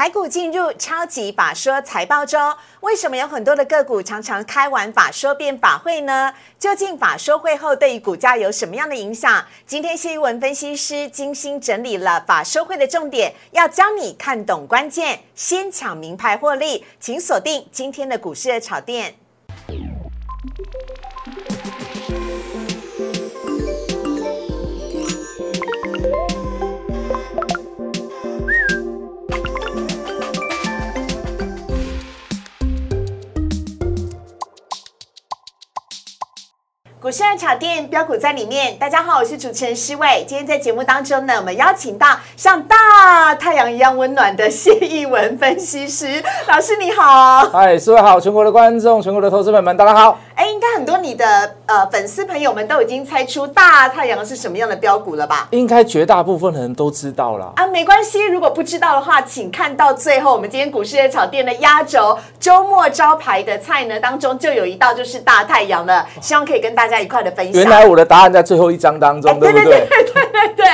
台股进入超级法说财报周，为什么有很多的个股常常开完法说变法会呢？究竟法说会后对于股价有什么样的影响？今天谢一文分析师精心整理了法说会的重点，要教你看懂关键，先抢名牌获利，请锁定今天的股市的炒店。股市爱炒店标股在里面。大家好，我是主持人施伟。今天在节目当中呢，我们邀请到像大太阳一样温暖的谢逸文分析师老师，你好。嗨，施伟好，全国的观众，全国的投资朋友们，大家好。哎，应该很多你的呃粉丝朋友们都已经猜出大太阳是什么样的标股了吧？应该绝大部分人都知道了啊。没关系，如果不知道的话，请看到最后。我们今天股市爱炒店的压轴周末招牌的菜呢当中，就有一道就是大太阳了，希望可以跟大家。一块的分享。原来我的答案在最后一章当中，对不对？对对对对对。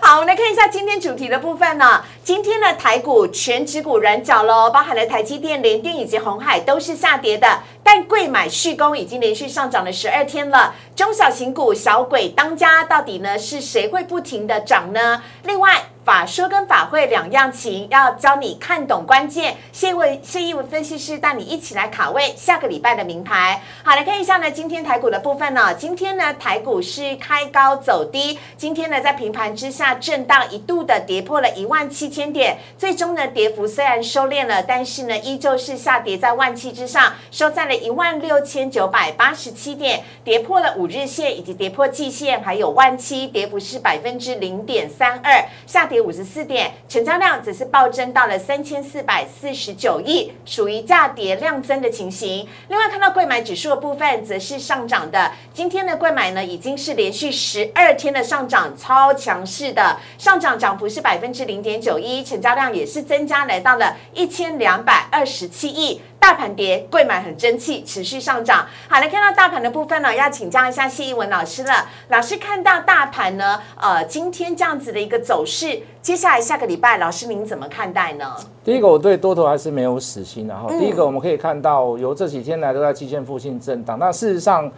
好，我们来看一下今天主题的部分呢。今天的台股全指股软脚喽，包含了台积电、联电以及红海都是下跌的，但贵买续攻已经连续上涨了十二天了。中小型股小鬼当家，到底呢是谁会不停的涨呢？另外。法说跟法会两样情，要教你看懂关键。谢文谢一文分析师带你一起来卡位下个礼拜的名牌。好，来看一下呢，今天台股的部分呢，今天呢台股是开高走低，今天呢在平盘之下震荡，一度的跌破了一万七千点，最终呢跌幅虽然收敛了，但是呢依旧是下跌在万七之上，收在了一万六千九百八十七点，跌破了五日线以及跌破季线，还有万七，跌幅是百分之零点三二，下跌。跌五十四点，成交量只是暴增到了三千四百四十九亿，属于价跌量增的情形。另外看到贵买指数的部分，则是上涨的。今天的贵买呢，已经是连续十二天的上涨，超强势的上涨，涨幅是百分之零点九一，成交量也是增加来到了一千两百二十七亿。大盘跌，贵买很争气，持续上涨。好，来看到大盘的部分呢，要请教一下谢一文老师了。老师看到大盘呢，呃，今天这样子的一个走势，接下来下个礼拜，老师您怎么看待呢？第一个，我对多头还是没有死心的哈。第一个，我们可以看到，由这几天来都在基线附近震荡。那事实上。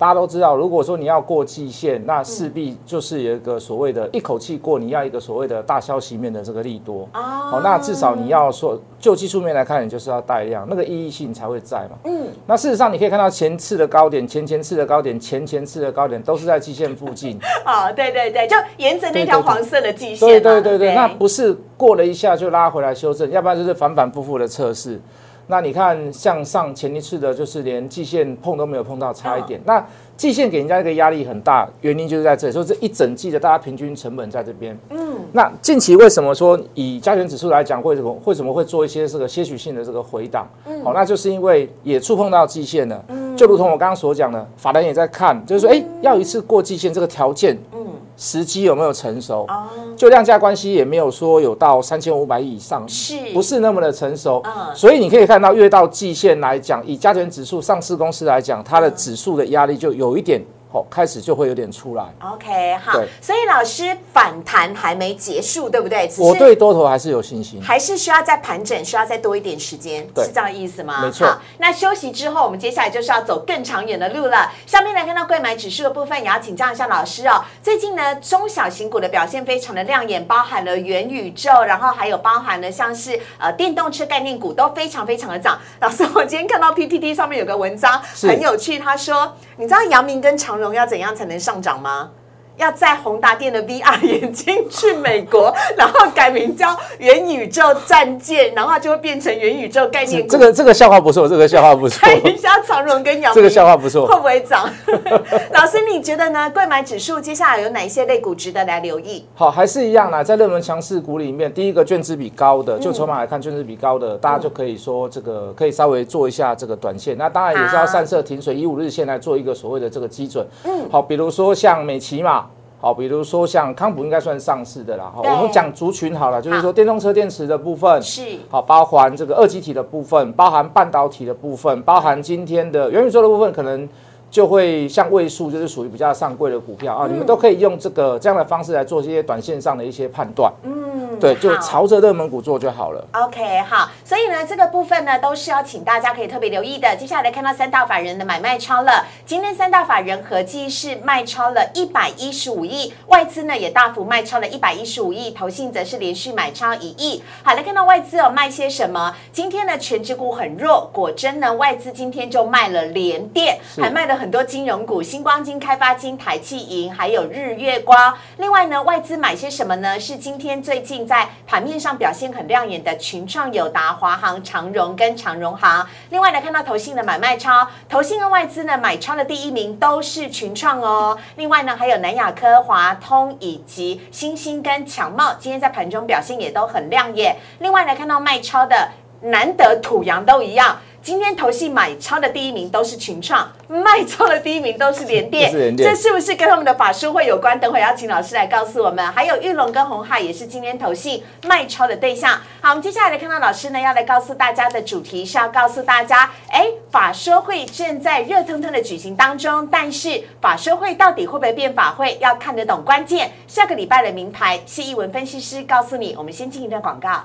大家都知道，如果说你要过季线，那势必就是有一个所谓的一口气过，你要一个所谓的大消息面的这个利多。哦，那至少你要说，就技术面来看，你就是要带量，那个意义性才会在嘛。嗯，那事实上你可以看到前次的高点、前前次的高点、前前次的高点都是在季线附近。哦，对对对，就沿着那条黄色的季线。对对对对，那不是过了一下就拉回来修正，要不然就是反反复复的测试。那你看，向上前一次的，就是连季线碰都没有碰到，差一点。那季线给人家一个压力很大，原因就是在这里，说这一整季的大家平均成本在这边。嗯，那近期为什么说以加权指数来讲，为什么为什么会做一些这个些许性的这个回档？嗯，好，那就是因为也触碰到季线了。嗯，就如同我刚刚所讲的，法人也在看，就是说，哎，要一次过季线这个条件。时机有没有成熟？哦，就量价关系也没有说有到三千五百亿以上，是不是那么的成熟？嗯，所以你可以看到，越到季线来讲，以加权指数上市公司来讲，它的指数的压力就有一点。哦，开始就会有点出来。OK，好，所以老师反弹还没结束，对不对？我对多头还是有信心，还是需要再盘整，需要再多一点时间，是这样的意思吗？没错。那休息之后，我们接下来就是要走更长远的路了。下面来看到贵买指数的部分，也要请教一下老师哦。最近呢，中小型股的表现非常的亮眼，包含了元宇宙，然后还有包含了像是呃电动车概念股都非常非常的涨。老师，我今天看到 PPT 上面有个文章很有趣，他说，你知道阳明跟长要怎样才能上涨吗？要在宏达店的 VR 眼镜去美国，然后改名叫元宇宙战舰，然后就会变成元宇宙概念股。这个这个笑话不错，这个笑话不错。看一下长荣跟阳这个笑话不错，会不会涨？老师，你觉得呢？贵买指数接下来有哪一些类股值得来留意？好，还是一样啦，在热门强势股里面，第一个卷资比高的，就筹码来看，卷资比高的，大家就可以说这个可以稍微做一下这个短线。那当然也是要散射停水一五日线来做一个所谓的这个基准。嗯，好，比如说像美琪嘛。好，比如说像康普应该算上市的啦。哈，我们讲族群好了，就是说电动车电池的部分是好，包含这个二极体的部分，包含半导体的部分，包含今天的元宇宙的部分，可能就会像位数，就是属于比较上柜的股票啊，你们都可以用这个这样的方式来做一些短线上的一些判断。嗯，对，就朝着热门股做就好了。OK，好，所以呢，这个部分呢，都是要请大家可以特别留意的。接下来看到三大法人的买卖超了，今天三大法人合计是卖超了一百一十五亿，外资呢也大幅卖超了一百一十五亿，投信则是连续买超一亿。好，来看到外资有卖些什么？今天呢，全指股很弱，果真呢，外资今天就卖了联电，是还卖了很多金融股，星光金、开发金、台气银，还有日月光。另外呢，外资买些什么呢？是今天最近在盘面上表现很亮眼的群创、友达、华航、长荣跟长荣航。另外呢，看到投信的买卖超，投信跟外资呢买超的第一名都是群创哦。另外呢，还有南亚科、华通以及新兴跟强茂，今天在盘中表现也都很亮眼。另外呢，看到卖超的难得土洋都一样。今天投信买超的第一名都是群创，卖超的第一名都是联电，这是不是跟他们的法术会有关？等会要请老师来告诉我们。还有玉龙跟红海也是今天投信卖超的对象。好，我们接下来看到老师呢要来告诉大家的主题是要告诉大家，哎，法说会正在热腾腾的举行当中，但是法说会到底会不会变法会，要看得懂关键。下个礼拜的名牌，谢一文分析师告诉你。我们先进一段广告。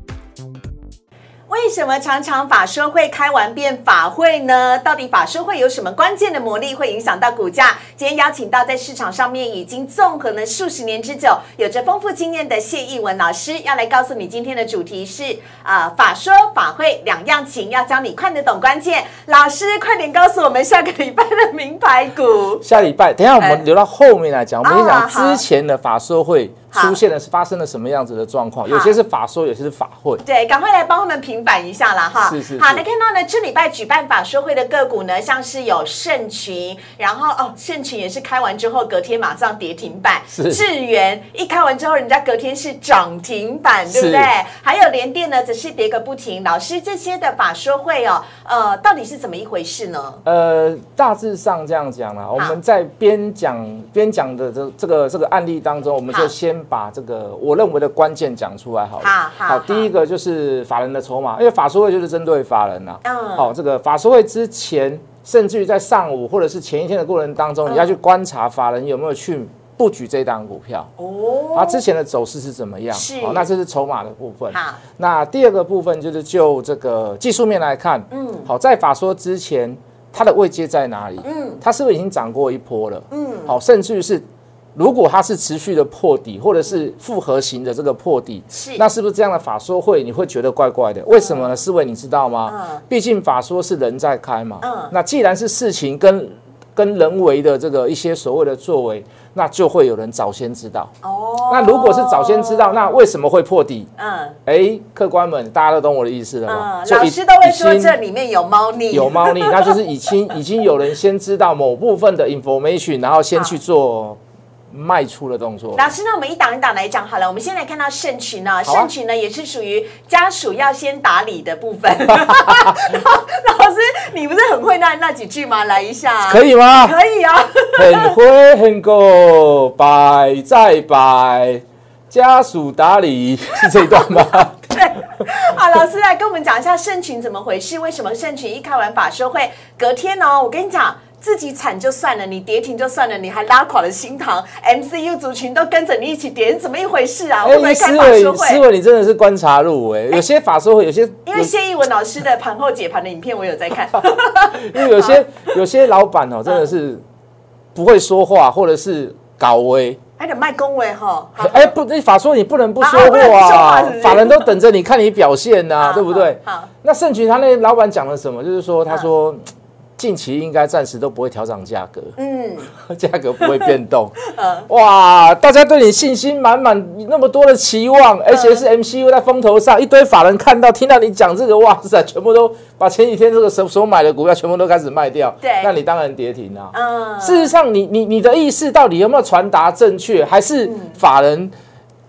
为什么常常法说会开完变法会呢？到底法说会有什么关键的魔力会影响到股价？今天邀请到在市场上面已经纵横了数十年之久，有着丰富经验的谢义文老师，要来告诉你今天的主题是啊、呃法说法会两样情，要教你看得懂关键。老师，快点告诉我们下个礼拜的名牌股。下礼拜，等一下我哎们留到后面来讲。我们先讲之前的法说会好出现了发生了什么样子的状况，有些是法说，有些是法会。对，赶快来帮他们平反一下啦哈。好，是是好来看到呢，这礼拜举办法说会的个股呢，像是有盛群，然后哦，盛群也是开完之后隔天马上跌停板，是智源一开完之后，人家隔天是涨停板，对不是对？还有联电呢，则是跌个不停。老师，这些的法说会哦，呃，到底是怎么一回事呢？呃，大致上这样讲啦，我们在边讲边讲的这这个这个案例当中，我们就先把这个我认为的关键讲出来好了。好第一个就是法人的筹码，因为法说会就是针对法人呐。嗯好，这个法说会之前，甚至于在上午或者是前一天的过程当中，嗯你要去观察法人有没有去布局这档股票。哦，它之前的走势是怎么样？是好，那这是筹码的部分。好，那第二个部分就是就这个技术面来看，嗯好，在法说之前，它的位阶在哪里？嗯它是不是已经涨过一波了？嗯，好，甚至于是如果它是持续的破底，或者是复合型的这个破底，是那是不是这样的法说会你会觉得怪怪的？为什么呢？思维你知道吗嗯？毕竟法说是人在开嘛，嗯那既然是事情跟跟人为的这个一些所谓的作为，那就会有人早先知道。哦，那如果是早先知道，那为什么会破底？嗯哎，客官们，大家都懂我的意思了吗？嗯，就已老师都会说这里面有猫腻，有猫腻，那就是已经 已经有人先知道某部分的 information，然后先去做卖出的动作。老师，那我们一档一档来讲好了。我们先来看到盛群啊盛群呢也是属于家属要先打理的部分。老师，你不是很会那那几句吗？来一下，可以吗？可以啊。很会很够，摆再摆，家属打理 是这一段吗？对，好，老师来跟我们讲一下盛群怎么回事？为什么盛群一开完法说会，隔天哦，我跟你讲。自己惨就算了，你跌停就算了，你还拉垮了新塘，MCU 族群都跟着你一起跌，怎么一回事啊？会不会开思维法说会？思维，你真的是观察入哎，有些法说会，有些因为谢逸文老师的盘后解盘的影片我有在看，因为有些 有些老板哦，真的是不会说话，或者是搞威。还得卖恭维哈。好哎，不，那法说你不能不说话话是不是，法人都等着你看你表现呐好，对不对好好？那盛群他那老板讲了什么？就是说，他说近期应该暂时都不会调涨价格，嗯，价格不会变动。哇，大家对你信心满满，那么多的期望，而且是 MCU 在风头上，一堆法人看到听到你讲这个，哇塞，全部都把前几天这个手手买的股票全部都开始卖掉。对那你当然跌停啊。嗯，事实上你，你你的意思到底有没有传达正确，还是法人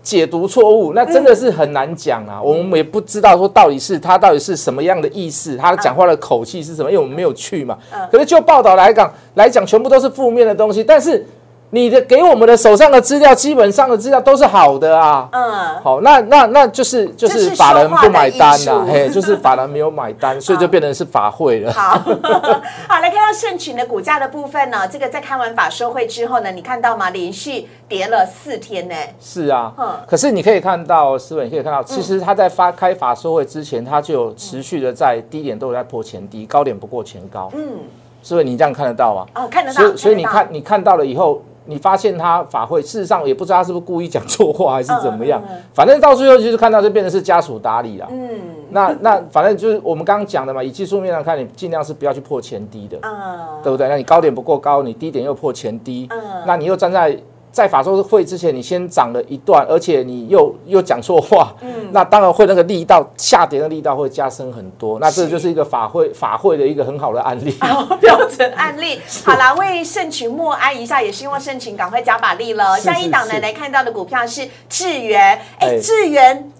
解读错误？那真的是很难讲啊。我们也不知道说到底是他到底是什么样的意思，他讲话的口气是什么，因为我们没有去嘛。可是就报道来讲，来讲全部都是负面的东西，但是。你的给我们的手上的资料，基本上的资料都是好的啊。嗯，好，那那那就是就是是法人不买单呐，嘿，就是 法人没有买单，所以就变成是法会了。好 好来看到盛群的股价的部分呢，这个在开完法收会之后呢，你看到吗？连续跌了四天呢。是啊嗯，可是你可以看到，思文，你可以看到，其实他在发开法收会之前，他就有持续的在低点都有在破前低，高点不过前高。嗯，是不是，你这样看得到吗？哦，看得到，所以所以你看你看到了以后，你发现他法会，事实上也不知道他是不是故意讲错话还是怎么样反正到最后就是看到就变成是家属打理了。嗯那那反正就是我们刚刚讲的嘛，以技术面上看，你尽量是不要去破前低的。嗯，对不对？那你高点不够高，你低点又破前低，嗯那你又站在在法说会之前，你先涨了一段，而且你又又讲错话，嗯那当然会那个力道下跌的力道会加深很多，那这就是一个法会法会的一个很好的案例。哦标准案例。好啦，为盛群默哀一下，也希望盛群赶快加把力了。是下一档呢是来看到的股票是智源，哎，哎智源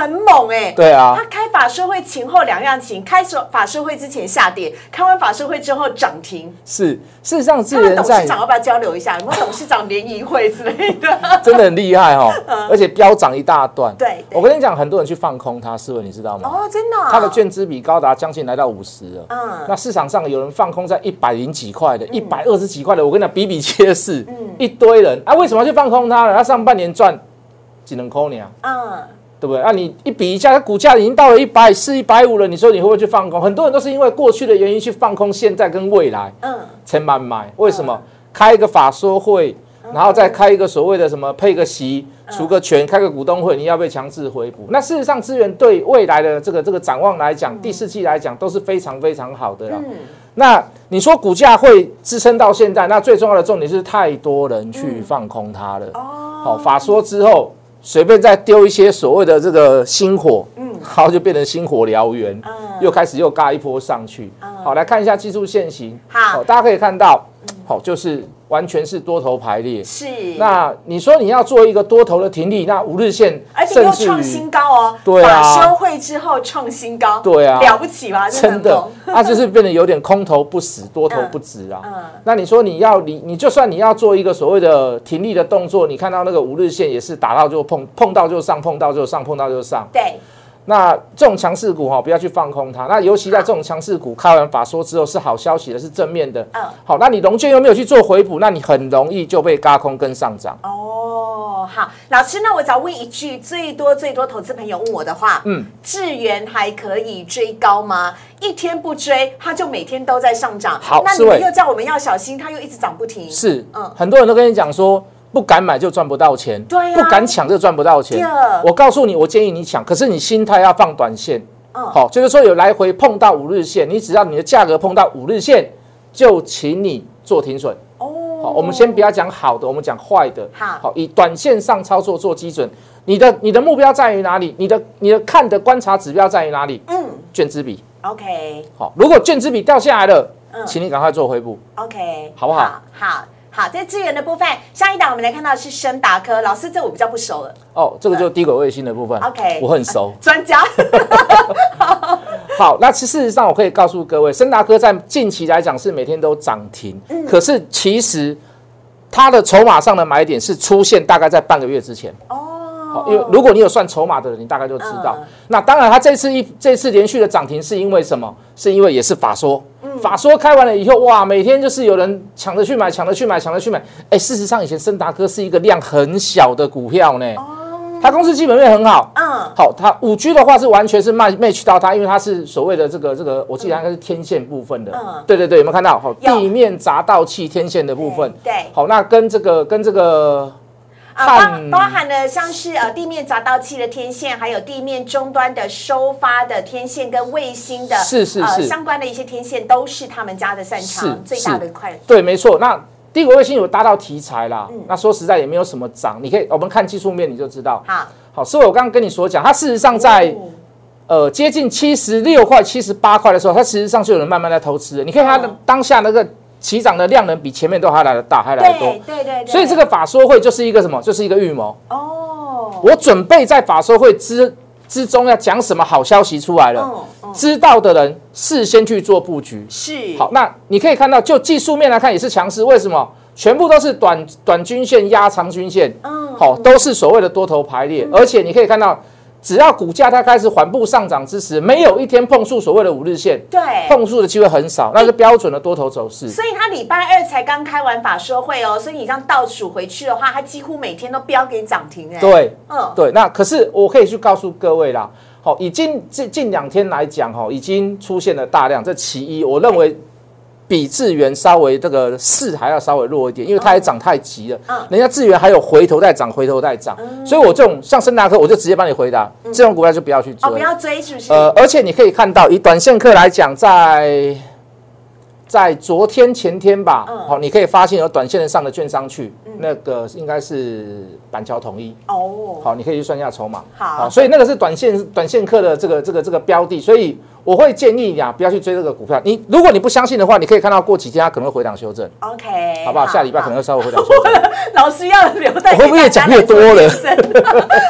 很猛哎。对啊他，开法说会前后两样情，开手法说会之前下跌，开完法说会之后涨停。是事实上他智源在们董事长要不要交流一下？有没有董事长联谊会之类的？真的很厉害哦，而且飙涨一大段。嗯对对我跟你讲，很多人去放空它，思文你知道吗？哦，真的哦，它的券资比高达将近来到五十了。嗯那市场上有人放空在一百零几块的，一百二十几块的，我跟你讲比比皆是，嗯一堆人啊，为什么要去放空它呢？它上半年赚只能扣你啊，嗯，对不对？啊，你一比一下，它股价已经到了一百四、一百五了，你说你会不会去放空？很多人都是因为过去的原因去放空现在跟未来，嗯，才慢买。为什么？开一个法说会，然后再开一个所谓的什么配个席、除个权、开个股东会，你要被强制回补。那事实上，资源对未来的这个这个展望来讲，第四季来讲都是非常非常好的啦。那你说股价会支撑到现在，那最重要的重点是太多人去放空它了。哦，好，法说之后，随便再丢一些所谓的这个星火，嗯，然后就变成星火燎原，嗯。又开始又嘎一波上去。好，来看一下技术线型。好。大家可以看到，好，就是完全是多头排列。是，那你说你要做一个多头的停利，那五日线而且又创新高哦，对啊法收会之后创新高，对啊了不起吧？真的很猛，它就是变得有点空头不死，多头不 止啊。嗯那你说你要你你就算你要做一个所谓的停利的动作，你看到那个五日线也是打到就碰，碰到就上，碰到就上，碰到就上。对，那这种强势股哈，不要去放空它。那尤其在这种强势股开完法说之后是好消息的，是正面的。嗯好，那你龙券又没有去做回补，那你很容易就被嘎空跟上涨。哦，好，老师，那我只要问一句，最多最多投资朋友问我的话，嗯，智源还可以追高吗？一天不追，它就每天都在上涨。好那你们又叫我们要小心，它又一直涨不停。是，嗯很多人都跟你讲说。不敢买就赚不到钱，对啊不敢抢就赚不到钱。我告诉你，我建议你抢，可是你心态要放短线。嗯好，就是说有来回碰到五日线，你只要你的价格碰到五日线，就请你做停损。哦，好，我们先不要讲好的，我们讲坏的。好以短线上操作做基准。你的你的目标在于哪里？你的你的看的观察指标在于哪里？嗯卷资比。，OK 好，如果卷资比掉下来了，嗯请你赶快做回补。OK，好不好好好好，在资源的部分，下一档我们来看到的是深达科，老师这我比较不熟了哦，这个就是低轨卫星的部分。OK 我很熟。专家，好，那其事实上我可以告诉各位，森达科在近期来讲是每天都涨停，嗯可是其实它的筹码上的买点是出现大概在半个月之前。哦好，因为如果你有算筹码的人，你大概就知道。嗯那当然，它这次一这次连续的涨停是因为什么？是因为也是法说，嗯法说开完了以后，哇，每天就是有人抢着去买，抢着去买，抢着去买。哎，事实上以前森达科是一个量很小的股票呢，它公司基本面很好。嗯，好，它五 G 的话是完全是 match match 到它，因为它是所谓的这个这个，我记得应该是天线部分的。嗯对对对，有没有看到？好，地面匝道器天线的部分。对对好，那跟这个跟这个包包含了像是呃地面匝道器的天线，还有地面终端的收发的天线跟卫星的呃是是是相关的一些天线，都是他们家的擅长是最大的一块。对，没错。那帝国卫星有搭到题材啦，嗯那说实在也没有什么涨，你可以我们看技术面你就知道。好，好，所以我刚刚跟你所讲，它事实上在、哦呃接近七十六块、七十八块的时候，它事实上就有人慢慢在偷吃了。你看它的嗯当下那个起涨的量能比前面都还来得大，还来得多对。对所以这个法说会就是一个什么？就是一个预谋。哦，我准备在法说会之之中要讲什么好消息出来了，知道的人事先去做布局。是好，那你可以看到，就技术面来看也是强势。为什么？全部都是短短均线压长均线，嗯，好、都是所谓的多头排列，而且你可以看到，只要股价它开始缓步上涨之时，没有一天碰触所谓的五日线，对。碰触的机会很少，那是标准的多头走势。所以它礼拜二才刚开完法说会哦，所以你这样倒数回去的话，它几乎每天都标给涨停哎。，对，嗯，对，那可是我可以去告诉各位啦，好，已经近近两天来讲，哈，已经出现了大量，这其一，我认为比智源稍微这个势还要稍微弱一点，因为它也涨太急了，嗯人家智源还有回头再涨，回头再涨，所以我这种像深达科，我就直接帮你回答，这种股票就不要去追哦，不。要追是不是？呃，而且你可以看到，以短线客来讲，在在昨天前天吧，嗯好、你可以发现有短线上的券商去，那个应该是板桥统一。哦，好，你可以去算一下筹码。好所以那个是短线短线客的这个这个这个标的，所以我会建议你啊，不要去追这个股票。你如果你不相信的话，你可以看到过几天它可能会回档修正，OK，好不好？下礼拜可能好会稍微回档修正。老师要留在我会不会越讲越多了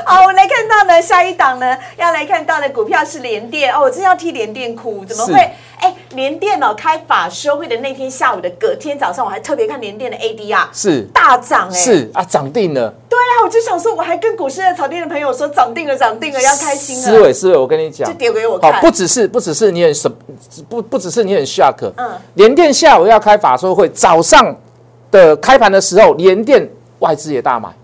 好，我们来看到呢，下一档呢要来看到的股票是联电哦，我真要替联电哭，怎么是会？哎，联电哦，开法说会的那天下午的隔天早上，我还特别看联电的 ADR 是大涨哎，是啊，涨定了。对啊，我就想说，我还跟股市的草甸的朋友说涨定了，涨定了，要开心思了，维思维，我跟你讲就，丢给我好，看，不只是不只是你很什不不只是你很 shock，嗯联电下午要开法说会，早上的开盘的时候，联电外资也大买，哎，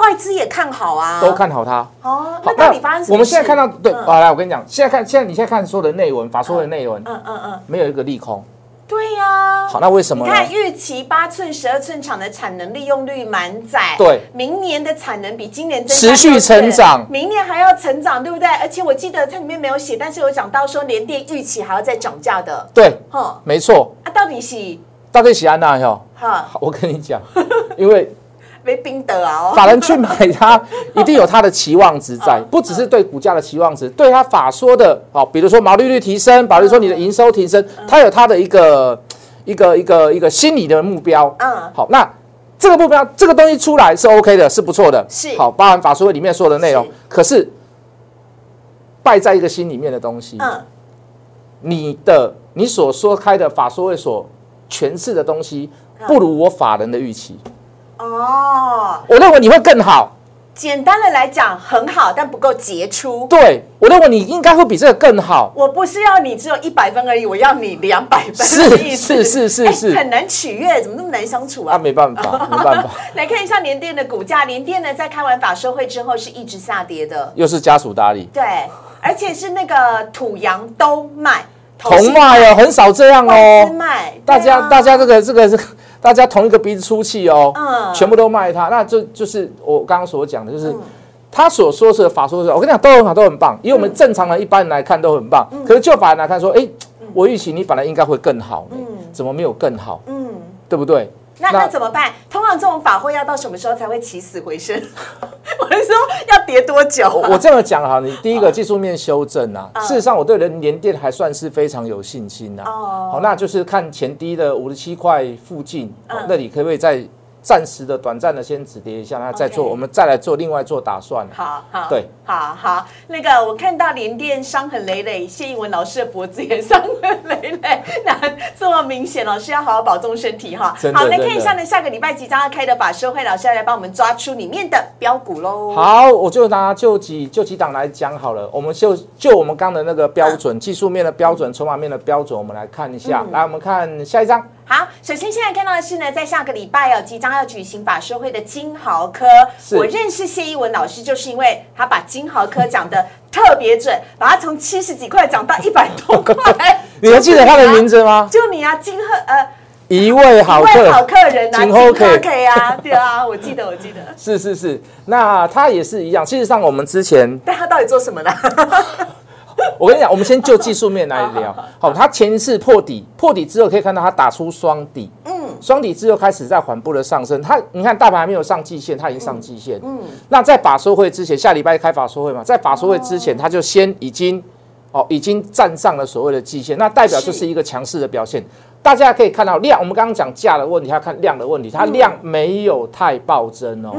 外资也看好啊，都看好它。哦，好那到底发生什么？我们现在看到，对，来，我跟你讲，现在看，现在你现在看所有的内文，法说的内文，嗯嗯嗯，没有一个利空。对呀、好，那为什么？你看，预期八寸、十二寸厂的产能利用率满载，对明年的产能比今年增持续成长明年还要成长，对不对？而且我记得它里面没有写，但是有讲到说联电预期还要再涨价的，对，哼，没错，啊，到底是到底喜安娜哟。哈好我跟你讲，因为没冰的啊、哦，法人去买它，一定有它的期望值在，不只是对股价的期望值，对它法说的，好，比如说毛利率提升，比如说你的营收提升，它有它的一个一个一个一个心理的目标。嗯，好，那这个目标，这个东西出来是 OK 的，是不错的，是。好，包含法说会里面说的内容。可是败在一个心里面的东西，嗯，你的你所说开的法说会所诠释的东西，嗯。不如我法人的预期。哦，我认为你会更好，简单的来讲很好，但不够杰出。对我认为你应该会比这个更好。我不是要你只有一百分而已，我要你两百分是。是是是哎是很难取悦，怎么那么难相处啊，啊？没办法，没办法，来看一下联电的股价，联电呢在开完法收会之后是一直下跌的，又是家属打理，对，而且是那个土洋都卖，同卖哦，很少这样哦。卖，大家啊大家这个这个是大家同一个鼻子出气哦，嗯。全部都卖它，那这就是我刚刚所讲的，就是嗯。他所说是法说是，我跟你讲都很好，都很棒，以我们正常人一般人来看都很棒，可是就法人来看说，哎，我预期你本来应该会更好嗯，怎么没有更好，嗯。对不对？那那怎么办？通常这种法会要到什么时候才会起死回生？我是说要跌多久、啊？我这么讲哈，你第一个技术面修正啊，事实上我对人联电还算是非常有信心呐。哦好，那就是看前低的五十七块附近，那里可不可以再暂时的、短暂的先止跌一下，那再做我们再来做另外做打算。好好，对，好好，那个我看到联电伤痕累累，谢英文老师的脖子也伤痕累累，那这么明显，老师要好好保重身体哈。好，来看一下呢，下个礼拜即将要开的法社会，老师要来帮我们抓出里面的标股喽。，好，我就拿就几就几档来讲好了。我们就就我们刚的那个标准，技术面的标准，筹码面的标准，我们来看一下。嗯来，我们看下一张。好，首先现在看到的是呢，在下个礼拜哦，即将要举行法说会的金豪科。我认识谢一文老师，就是因为他把金豪科讲的特别准，把它从七十几块讲到一百多块。你还记得他的名字吗？就你啊，金鹤呃，一位好客好客。人啊，金金鹤客 K 啊，对啊，我记得，我记得。是是是，那他也是一样。事实上，我们之前但他到底做什么呢？我跟你讲，我们先就技术面来聊。好，它前一次破底，破底之后可以看到它打出双底，嗯，双底之后开始在缓步的上升。它你看大盘还没有上季线，它已经上季线，嗯。那在法说会之前，下礼拜开法说会嘛，在法说会之前，它就先已经哦已经站上了所谓的季线，那代表就是一个强势的表现。大家可以看到量，我们刚刚讲价的问题，还要看量的问题，它量没有太暴增哦，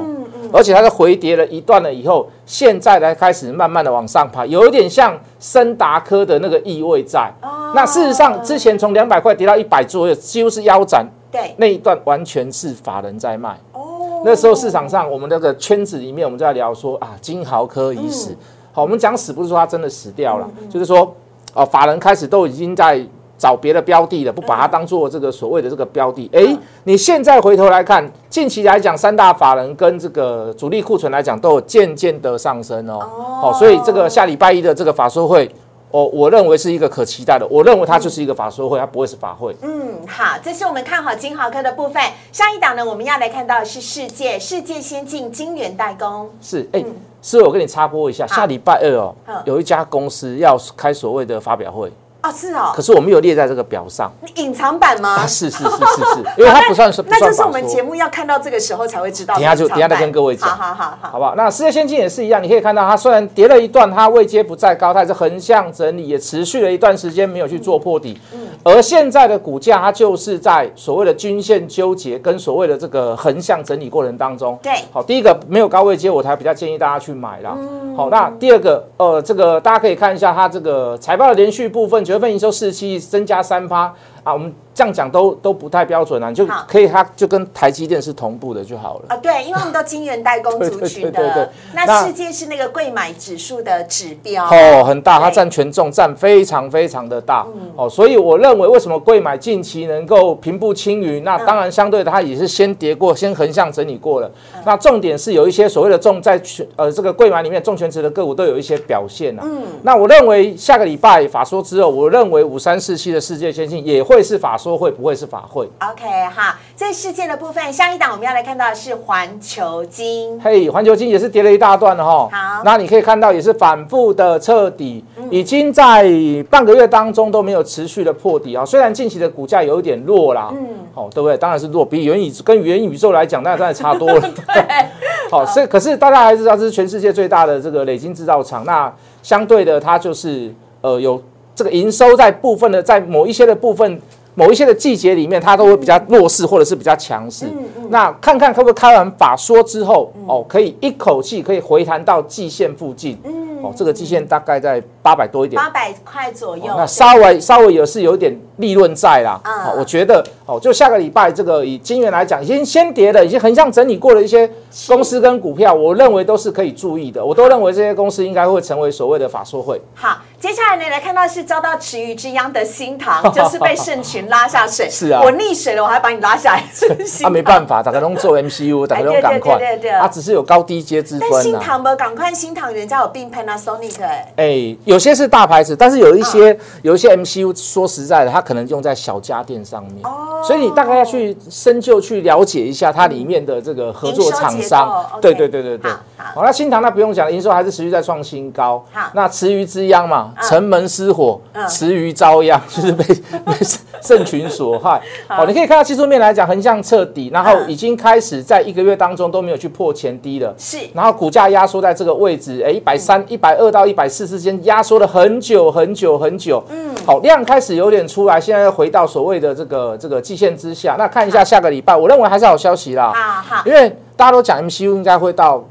而且它是回跌了一段了以后，现在才开始慢慢的往上爬，有一点像森达科的那个意味在。那事实上，之前从两百块跌到一百左右，几乎是腰斩，对，那一段完全是法人在卖。哦，那时候市场上我们那个圈子里面，我们就在聊说啊，金豪科已死。好，我们讲死不是说它真的死掉了，就是说哦，法人开始都已经在找别的标的了，不把它当做这个所谓的这个标的。哎，你现在回头来看，近期来讲，三大法人跟这个主力库存来讲，都有渐渐的上升哦。哦，所以这个下礼拜一的这个法说会。哦，我认为是一个可期待的。我认为它就是一个法说会，它不会是法会。嗯，好，这是我们看好金豪科的部分。上一档呢，我们要来看到的是世界世界先进晶圆代工。是，哎，是我跟你插播一下，下礼拜二哦，有一家公司要开所谓的发表会。哦，是哦，可是我们有列在这个表上。你隐藏版吗？啊是是是是是，因为它不算是，那就是我们节目要看到这个时候才会知道。等下就等下再跟各位讲，好好好好，好不好？那世界先进也是一样，你可以看到它虽然跌了一段，它位阶不再高，它是横向整理，也持续了一段时间没有去做破底。嗯，而现在的股价它就是在所谓的均线纠结跟所谓的这个横向整理过程当中。对，好，第一个没有高位阶，我才比较建议大家去买啦。嗯，好，那第二个，呃，这个大家可以看一下它这个财报的连续部分，九这份营收四十七亿。增加三趴啊，我们。这样讲都都不太标准啊，就可以它就跟台积电是同步的就好了啊。对，因为我们都晶圆代工族 群的，那世界是那个贵买指数的指标哦，很大，它占权重占非常非常的大哦，所以我认为为什么贵买近期能够平步青云，那当然相对的它也是先跌过，先横向整理过了。那重点是有一些所谓的重在权呃这个贵买里面重权值的个股都有一些表现啊。嗯，那我认为下个礼拜法说之后，我认为五三四七的世界先进也会是法说。说会不会是法会？OK 哈，在事件的部分，下一档我们要来看到的是环球金。嘿，环球金也是跌了一大段了哈。好，那你可以看到也是反复的彻底，已经在半个月当中都没有持续的破底啊。虽然近期的股价有一点弱啦，嗯，好，对不对？当然是弱，比元宇跟元宇宙来讲，那当然差多了。对，好，所以可是大家还是知道这是全世界最大的这个累金制造厂，那相对的它就是呃有这个营收在部分的在某一些的部分。某一些的季节里面，它都会比较弱势，或者是比较强势。那看看可不可以开完法说之后，哦，可以一口气可以回弹到季线附近。哦，这个季线大概在八百多一点，八百块左右。那稍微稍微也是有点利润在啦。啊，我觉得哦，就下个礼拜这个以金元来讲，已经先跌的，已经横向整理过的一些公司跟股票，我认为都是可以注意的。我都认为这些公司应该会成为所谓的法说会。好。接下来呢，来看到是遭到池鱼之殃的新塘，就是被圣群拉下水。是啊，我溺水了，我还把你拉下来。他没办法，大家都做 MCU，大家都赶快。对对对他只是有高低阶之分。新塘不赶快，新塘人家有并 Panasonic 哎。哎，有些是大牌子，但是有一些有一些 MCU，说实在的，它可能用在小家电上面。哦。所以你大概要去深究去了解一下它里面的这个合作厂商。对对对对对。好，那新塘那不用讲，营收还是持续在创新高。好，那池鱼之殃嘛。城门失火，池鱼遭殃，就是被 被圣群所害。好，你可以看到技术面来讲，横向彻底，然后已经开始在一个月当中都没有去破前低了。是，然后股价压缩在这个位置，哎，一百三、一百二到一百四之间压缩了很久很久很久。嗯，好，量开始有点出来，现在又回到所谓的这个这个季线之下。那看一下下个礼拜，我认为还是好消息啦。好好，因为大家都讲 MCU 应该会到。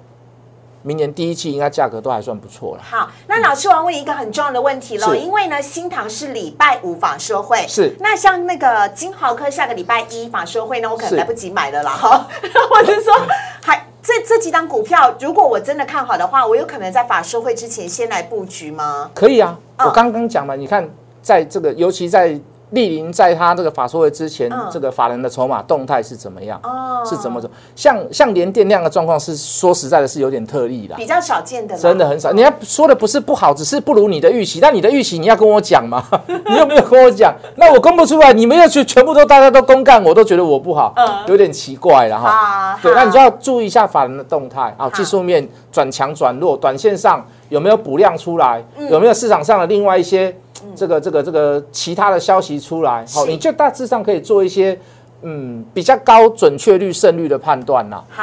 明年第一季应该价格都还算不错了。好，那老师我要问一个很重要的问题喽，因为呢，新塘是礼拜五法说会，是那像那个金豪科下个礼拜一法说会呢，我可能来不及买了啦。哈，我是说还这这几档股票，如果我真的看好的话，我有可能在法说会之前先来布局吗？可以啊，我刚刚讲了，你看在这个，尤其在。莅临在他这个法说会之前，这个法人的筹码动态是怎么样？哦，是怎么走？像像连电量的状况是说实在的，是有点特例的，比较少见的，真的很少。你要说的不是不好，只是不如你的预期。但你的预期你要跟我讲嘛？你有没有跟我讲？那我公布出来，你们要去全部都大家都公干，我都觉得我不好，有点奇怪了哈。对，那你就要注意一下法人的动态啊，技术面转强转弱，短线上有没有补量出来？有没有市场上的另外一些？这个这个这个其他的消息出来，好，你就大致上可以做一些嗯比较高准确率胜率的判断啦。好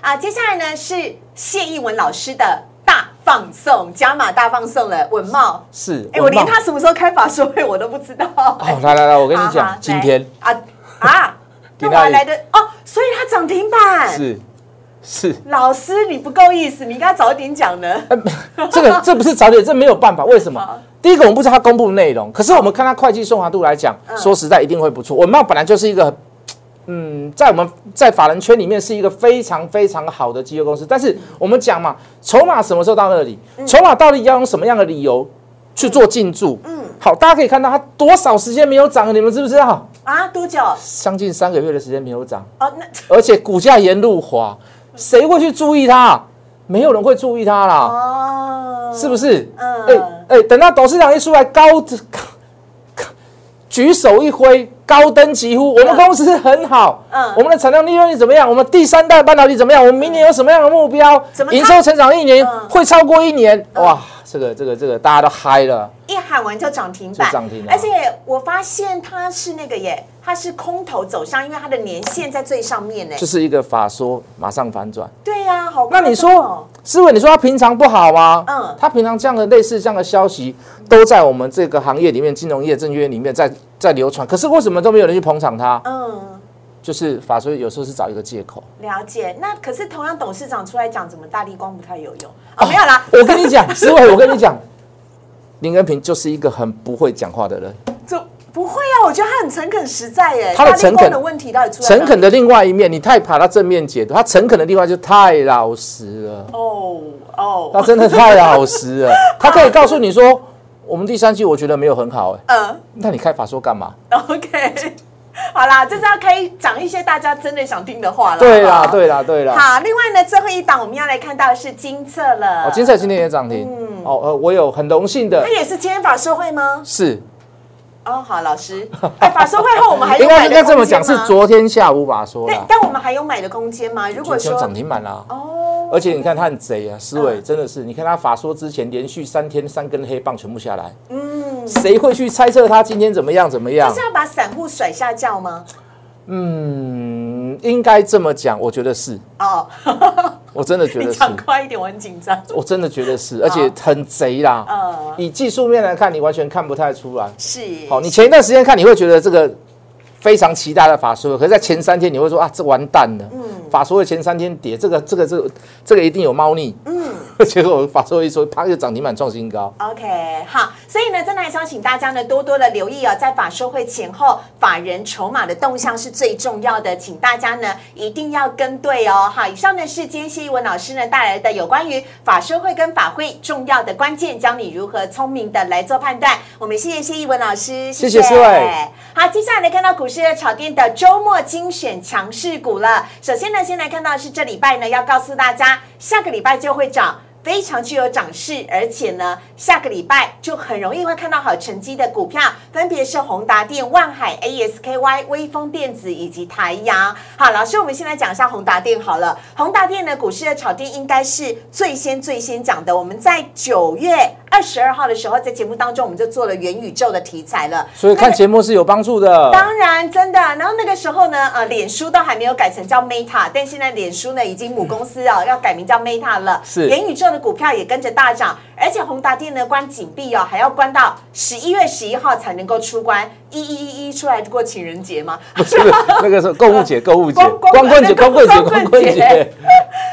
啊，接下来呢是谢逸文老师的大放送加码大放送了，文茂是，哎，我连他什么时候开法说会我都不知道。哦，来来来，我跟你讲，今天啊啊，我还来的哦，所以他涨停板是。是老师，你不够意思，你应该早点讲呢。这个这不是早点，这没有办法。为什么？第一个，我们不知道它公布的内容，可是我们看它会计顺滑度来讲，说实在一定会不错。我们本来就是一个嗯，在我们在法人圈里面是一个非常非常好的机构公司。但是我们讲嘛，筹码什么时候到那里？筹码到底要用什么样的理由去做进驻？嗯，好，大家可以看到它多少时间没有涨，你们知不知道？啊，多久？将近三个月的时间没有涨，哦，那 而且股价沿路滑，谁会去注意它？没有人会注意它啦。哦，是不是？嗯哎哎，等到董事长一出来，高举手一挥，高登疾呼，我们公司很好，嗯我们的产量利润率怎么样？我们第三代半导体怎么样？我们明年有什么样的目标？营收成长一年嗯会超过一年？哇，这个这个这个大家都嗨了，一喊完就涨停板，涨停了而且我发现它是那个耶，它是空头走向，因为它的年线在最上面呢就。是一个法说马上反转。对呀、好那你说，思伟，你说他平常不好吗？嗯嗯，他平常这样的类似这样的消息，都在我们这个行业里面，金融业、证券业里面在在流传。可是为什么都没有人去捧场他？嗯，就是法说有时候是找一个借口。了解。那可是同样董事长出来讲，怎么大力光不太有用哦、没有啦，我跟你讲，思伟，我跟你讲，林根平就是一个很不会讲话的人。这不会啊，我觉得他很诚恳实在耶。他的诚恳的问题到底出在诚恳的另外一面，你太把他正面解读；他诚恳的另外就太老实了，哦哦，他真的太老实了。他可以告诉你说，我们第三季我觉得没有很好，哎，嗯那你开法说干嘛？，OK，好啦，就是要可以讲一些大家真的想听的话了。对啦，对啦，对啦。好，另外呢，最后一档我们要来看到的是金策了。哦，金策今天也涨停。嗯哦，呃，我有很荣幸的它也是今天法说会吗？是，哦，好，老师，哎，法说会后我们还有应该买的应该这么讲，是昨天下午法说对，，但我们还有买的空间吗？如果说就涨停板啦。哦，而且你看他很贼啊，思伟嗯。真的是，你看他法说之前连续三天三根黑棒全部下来，嗯，谁会去猜测他今天怎么样怎么样？就是？要把散户甩下轿吗？嗯，应该这么讲，我觉得是，哦，我真的觉得你，讲快一点，我很紧张。我真的觉得是，而且很贼啦。嗯，以技术面来看，你完全看不太出来。是，好，你前一段时间看，你会觉得这个非常期待的法说会，可是在前三天你会说啊，这完蛋了。嗯，法说会前三天跌，这个这个这个这个一定有猫腻。嗯，结果法说会一说，啪就涨停板创新高。OK，好，所以呢，真的还是要请大家呢多多的留意哦，在法说会前后，法人筹码的动向是最重要的，请大家呢一定要跟对哦。好，以上呢是今天谢一文老师呢带来的有关于法说会跟法会重要的关键，教你如何聪明的来做判断。我们谢谢谢一文老师，谢谢四位好，接下来来看到股股市热炒店的周末精选强势股了。首先呢，先来看到是这礼拜呢要告诉大家，下个礼拜就会涨。非常具有涨势，而且呢，下个礼拜就很容易会看到好成绩的股票，分别是宏达电、万海、ASKY、微风电子以及台阳。好，老师，我们先来讲一下宏达电好了。宏达电呢，股市的炒店应该是最先最先讲的。我们在九月二十二号的时候，在节目当中我们就做了元宇宙的题材了，所以看节目是有帮助的。当然，真的。然后那个时候呢，呃，脸书都还没有改成叫 Meta，但现在脸书呢已经母公司哦要改名叫 Meta 了。是元宇宙的股票也跟着大涨，而且宏达电呢关紧闭哦，还要关到十一月十一号才能够出关，一一一一出来过情人节吗？不是那个是购物节，购物节，光棍节，光光棍节，光棍节。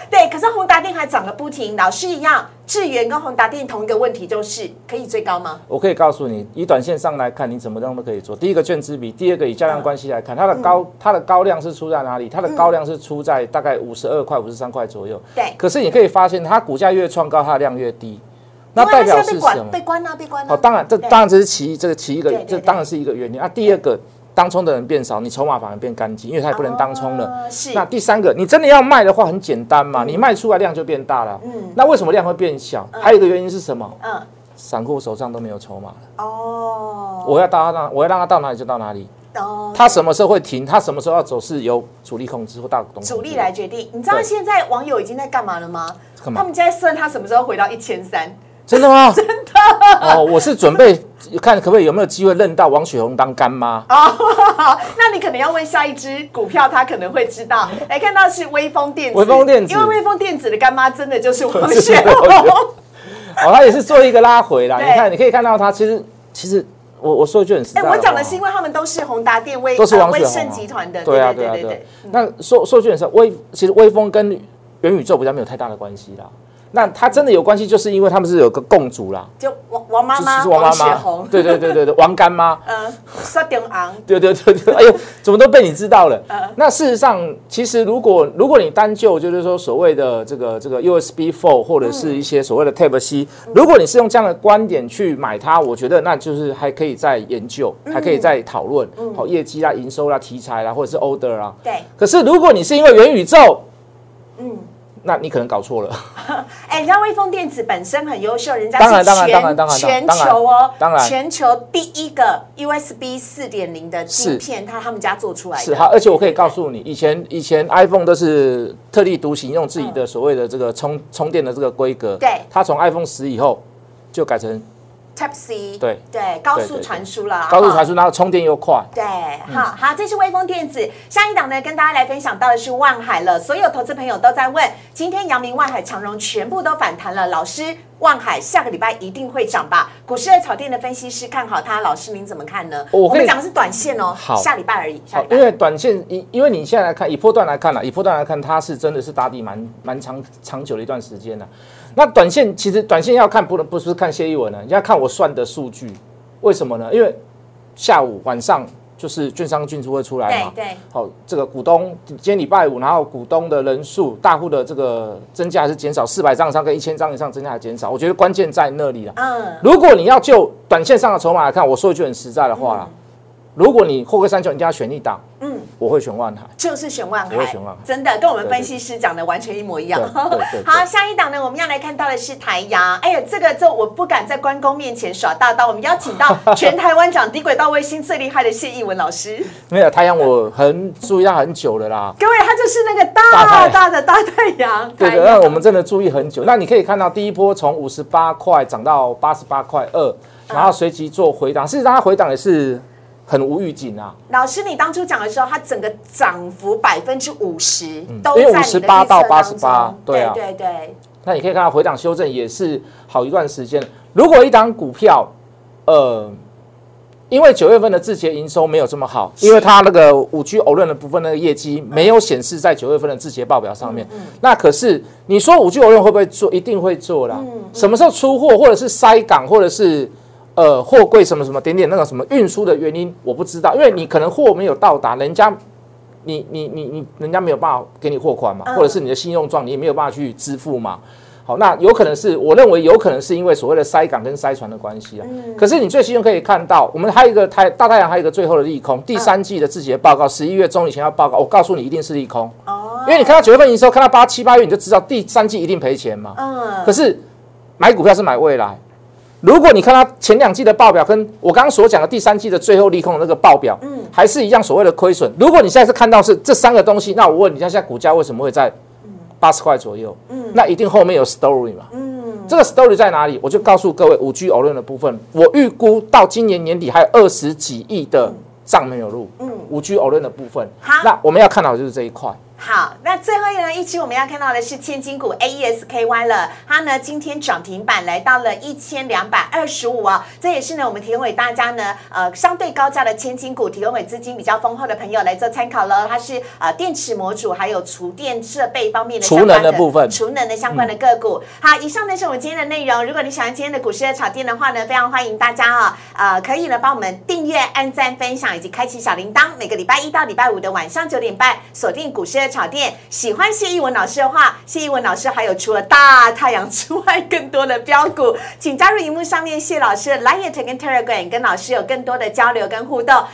对，可是宏达电还涨个不停，老师一样，智源跟宏达电同一个问题就是可以最高吗？我可以告诉你，以短线上来看，你怎么样都可以做。第一个券资比，第二个以价量关系来看，它的高它的高量是出在哪里？它的高量是出在大概五十二块、五十三块左右。对可是你可以发现，它股价越创高，它的量越低，那代表是什么？被关啊，被关啊。哦，当然，这对当然这是其一，这个其一个这当然是一个原因啊。第二个，当冲的人变少，你筹码反而变干净，因为它也不能当冲了。哦是那第三个，你真的要卖的话，很简单嘛，你卖出来量就变大了。嗯那为什么量会变小？还有一个原因是什么？嗯，散户手上都没有筹码了。哦，我要到他那，我要让他到哪里就到哪里。哦，他什么时候会停？他什么时候要走，是由主力控制或大股东主力来决定。你知道对现在网友已经在干嘛了吗？他们在算他什么时候回到一千三。真的吗？真的。哦，我是准备看可不可以有没有机会认到王雪红当干妈。哦，那你可能要问下一只股票，他可能会知道。来 看到是微风电子，微风电子因为微风电子的干妈真的就是王雪红。哦，他也是做一个拉回啦。你看，你可以看到他其实其实我我说一句很实在哎，的，我讲的是因为他们都是宏达电、微都是王呃威雪红啊盛集团的，对啊对对啊对。那说说句很实在，微其实微风跟元宇宙比较没有太大的关系啦。那它真的有关系，就是因为他们是有个共主啦，就王王妈妈就是王妈妈。雪红，，对对对对对，王干妈，嗯，刷顶昂，对对对对，哎呦，怎么都被你知道了？嗯那事实上，其实如果如果你单就就是说所谓的这个这个 USB Four 或者是一些所谓的 Type C，、如果你是用这样的观点去买它，我觉得那就是还可以再研究，还可以再讨论，好、业绩啦、营收啦、题材啦，或者是 order 啦。对，可是如果你是因为元宇宙，嗯。那你可能搞错了。哎，你知道微风电子本身很优秀，人家当然是全当然当然当然全球哦，当然全球第一个 USB 四点零的晶片，它他们家做出来的。是好，而且我可以告诉你，以前以前 iPhone 都是特立独行，用自己的所谓的这个充充电的这个规格。对它从 iPhone 十以后就改成 Type C，对对，高速传输了，哈高速传输，然后充电又快。对，好好，这是微风电子。下一档呢，跟大家来分享到的是万海了。所有投资朋友都在问，今天阳明、万海、长荣全部都反弹了，老师，万海下个礼拜一定会涨吧？股市的草店的分析师看好它，老师您怎么看呢？我可以们讲的是短线哦，好下礼拜而已，下礼，拜因。为短线，因因为你现在来看，以波段来看了，以波段来看，它是真的是打底蛮蛮长长久的一段时间了。那短线其实短线要看不能不是看谢一文了，你要看我算的数据，为什么呢？因为下午晚上就是券商进出会出来嘛，对对，好，这个股东今天礼拜五，然后股东的人数大户的这个增加还是减少，四百张以上跟一千张以上增加还是减少？我觉得关键在那里了。嗯，如果你要就短线上的筹码来看，我说一句很实在的话啦，如果你货柜三雄一定要选一档，嗯，我会选万海。就是选万海我会选万海，真的跟我们分析师讲的完全一模一样。好，下一档呢，我们要来看到的是台阳。哎呀，这个这我不敢在关公面前耍大刀，我们邀请到全台湾讲低轨道卫星最厉害的谢义文老师。没有太阳，我很注意到很久了啦。各位，他就是那个大大大的大太阳。对那我们真的注意很久。那你可以看到第一波从五十八块涨到八十八块二，然后随即做回档。事实上，它回档也是很无预警啊。老师，你当初讲的时候，它整个涨幅百分之五十，都因为在你的预测58到当88中对啊对对那你可以看到回档修正也是好一段时间。如果一档股票，呃，因为九月份的字节营收没有这么好，因为它那个五 G 偶论的部分那个业绩没有显示在九月份的字节报表上面。那可是你说五 G 偶论会不会做？一定会做啦。什么时候出货，或者是塞港，或者是呃货柜什么什么点点那个什么运输的原因，我不知道，因为你可能货没有到达，人家。你你你你，人家没有办法给你货款嘛，嗯或者是你的信用状你也没有办法去支付嘛。好，那有可能是我认为有可能是因为所谓的塞港跟塞船的关系啊。嗯可是你最新可以看到，我们还有一个太大太阳，还有一个最后的利空，第三季的自己的报告，十一月中以前要报告，我告诉你一定是利空，哦，因为你看到九月份营收，看到八七八月你就知道第三季一定赔钱嘛。嗯，可是买股票是买未来。如果你看它前两季的报表，跟我刚刚所讲的第三季的最后利空的那个报表，嗯还是一样所谓的亏损。如果你现在是看到是这三个东西，那我问你，现在股价为什么会在八十块左右？嗯那一定后面有 story 嘛？嗯，这个 story 在哪里？我就告诉各位，五 G 偶论的部分，我预估到今年年底还有二十几亿的账没有入。嗯五 G 偶论的部分好，那我们要看到的就是这一块。好，那最后一呢，一期我们要看到的是千金股 AESKY 了，它呢今天涨停板来到了一千两百二十五哦，这也是呢我们提供给大家呢呃相对高价的千金股，提供给资金比较丰厚的朋友来做参考了。它是呃电池模组还有厨电设备方面的储相关能的部分储能的相关的个股。好，以上呢是我们今天的内容。如果你喜欢今天的股市的炒店的话呢，非常欢迎大家啊、呃可以呢帮我们订阅、按赞、分享以及开启小铃铛。每个礼拜一到礼拜五的晚上九点半，锁定股市的炒店。喜欢谢逸文老师的话，谢逸文老师还有除了大太阳之外更多的标股，请加入荧幕上面谢老师的 Line 跟 Telegram，跟老师有更多的交流跟互动。